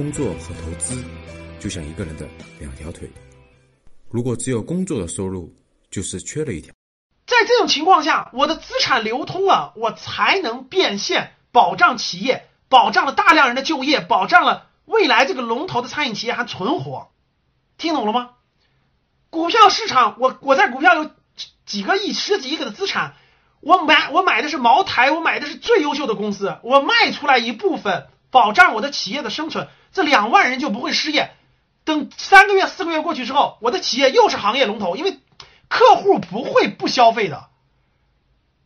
工作和投资就像一个人的两条腿，如果只有工作的收入，就是缺了一条。在这种情况下，我的资产流通了，我才能变现，保障企业，保障了大量人的就业，保障了未来这个龙头的餐饮企业还存活。听懂了吗？股票市场，我我在股票有几个亿、十几亿个的资产，我买我买的是茅台，我买的是最优秀的公司，我卖出来一部分，保障我的企业的生存，这两万人就不会失业。等三个月、四个月过去之后，我的企业又是行业龙头，因为客户不会不消费的，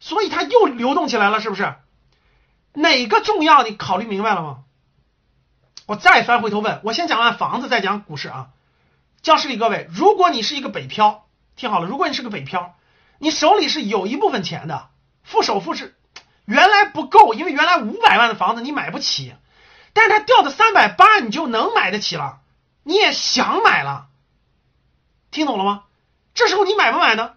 所以它又流动起来了，是不是？哪个重要？你考虑明白了吗？我再翻回头问，我先讲完房子，再讲股市啊。教室里各位，如果你是一个北漂，听好了，如果你是个北漂，你手里是有一部分钱的，付首付是原来不够，因为原来五百万的房子你买不起，但是它掉到三百八，你就能买得起了。你也想买了，听懂了吗？这时候你买不买呢？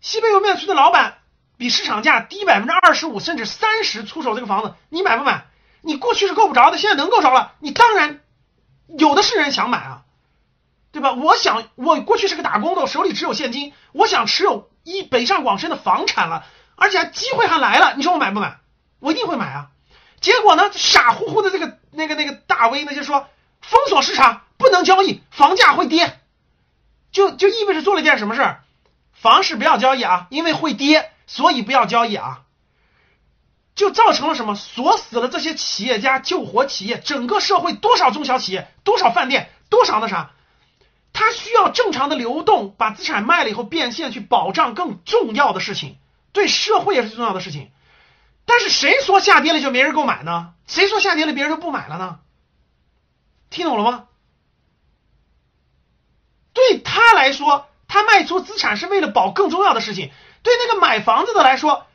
西北莜面区的老板比市场价低百分之二十五甚至三十出手这个房子，你买不买？你过去是够不着的，现在能够着了，你当然有的是人想买啊，对吧？我想我过去是个打工的，我手里只有现金，我想持有一北上广深的房产了，而且机会还来了，你说我买不买？我一定会买啊！结果呢，傻乎乎的这个那个那个大 V 呢就说。封锁市场不能交易，房价会跌，就就意味着做了一件什么事儿？房市不要交易啊，因为会跌，所以不要交易啊。就造成了什么？锁死了这些企业家，救活企业，整个社会多少中小企业，多少饭店，多少那啥，它需要正常的流动，把资产卖了以后变现，去保障更重要的事情，对社会也是最重要的事情。但是谁说下跌了就没人购买呢？谁说下跌了别人就不买了呢？听懂了吗？对他来说，他卖出资产是为了保更重要的事情。对那个买房子的来说，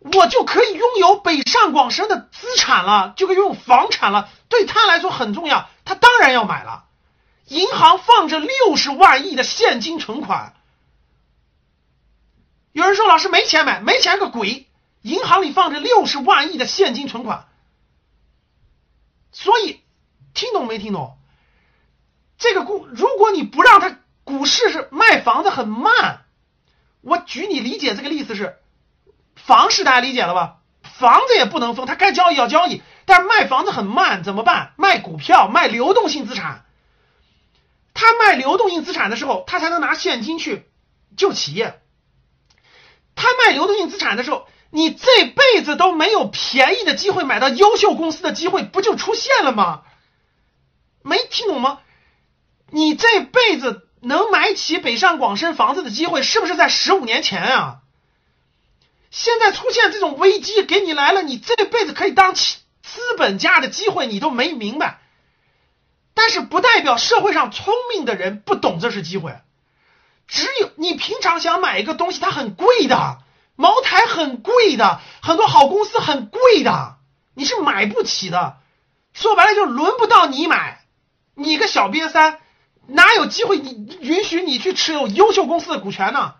我就可以拥有北上广深的资产了，就可以拥有房产了。对他来说很重要，他当然要买了。银行放着六十万亿的现金存款，有人说老师没钱买，没钱个鬼！银行里放着六十万亿的现金存款，所以。听懂没听懂？这个股，如果你不让它股市是卖房子很慢，我举你理解这个例子是房市，大家理解了吧？房子也不能封，它该交易要交易，但是卖房子很慢，怎么办？卖股票，卖流动性资产。他卖流动性资产的时候，他才能拿现金去救企业。他卖流动性资产的时候，你这辈子都没有便宜的机会买到优秀公司的机会，不就出现了吗？没听懂吗？你这辈子能买起北上广深房子的机会，是不是在十五年前啊？现在出现这种危机给你来了，你这辈子可以当起资本家的机会，你都没明白。但是不代表社会上聪明的人不懂这是机会。只有你平常想买一个东西，它很贵的，茅台很贵的，很多好公司很贵的，你是买不起的。说白了，就轮不到你买。你个小瘪三，哪有机会你允许你去持有优秀公司的股权呢？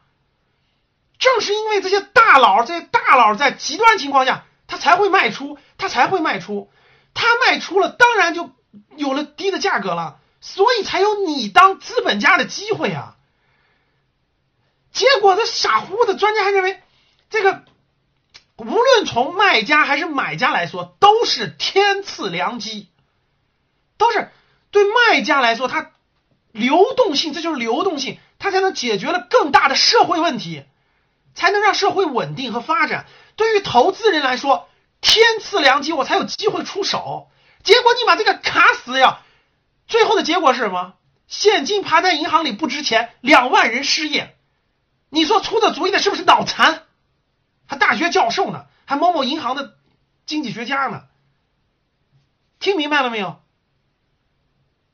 正是因为这些大佬，这些大佬在极端情况下，他才会卖出，他才会卖出，他卖出了，当然就有了低的价格了，所以才有你当资本家的机会啊。结果这傻乎乎的专家还认为，这个无论从卖家还是买家来说，都是天赐良机，都是。对卖家来说，它流动性，这就是流动性，它才能解决了更大的社会问题，才能让社会稳定和发展。对于投资人来说，天赐良机，我才有机会出手。结果你把这个卡死呀，最后的结果是什么？现金趴在银行里不值钱，两万人失业。你说出的主意的是不是脑残？学教授呢？还某某银行的经济学家呢？听明白了没有？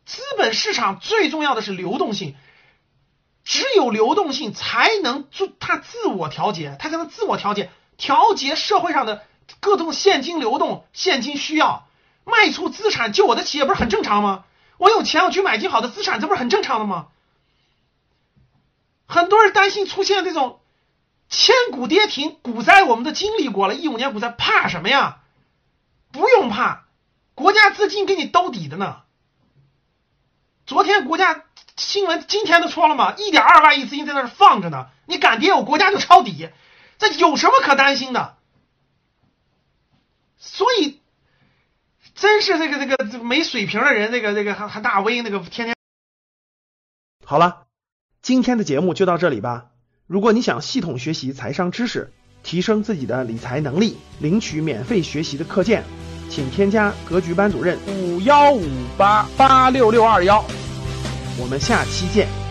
资本市场最重要的是流动性，只有流动性才能做它自我调节，它才能自我调节，调节社会上的各种现金流动、现金需要，卖出资产救我的企业不是很正常吗？我有钱我去买进好的资产，这不是很正常的吗？很多人担心出现这种千股跌停，股灾我们都经历过了，一五年股灾怕什么呀？不用怕。国家资金给你兜底的呢。昨天国家新闻，今天都说了嘛，一点二万亿资金在那儿放着呢，你敢跌，我国家就抄底，这有什么可担心的？所以，真是这个这个没水平的人，这个这个还还大 V 那个天天。好了，今天的节目就到这里吧。如果你想系统学习财商知识，提升自己的理财能力，领取免费学习的课件，请添加格局班主任五幺五八八六六二幺。我们下期见。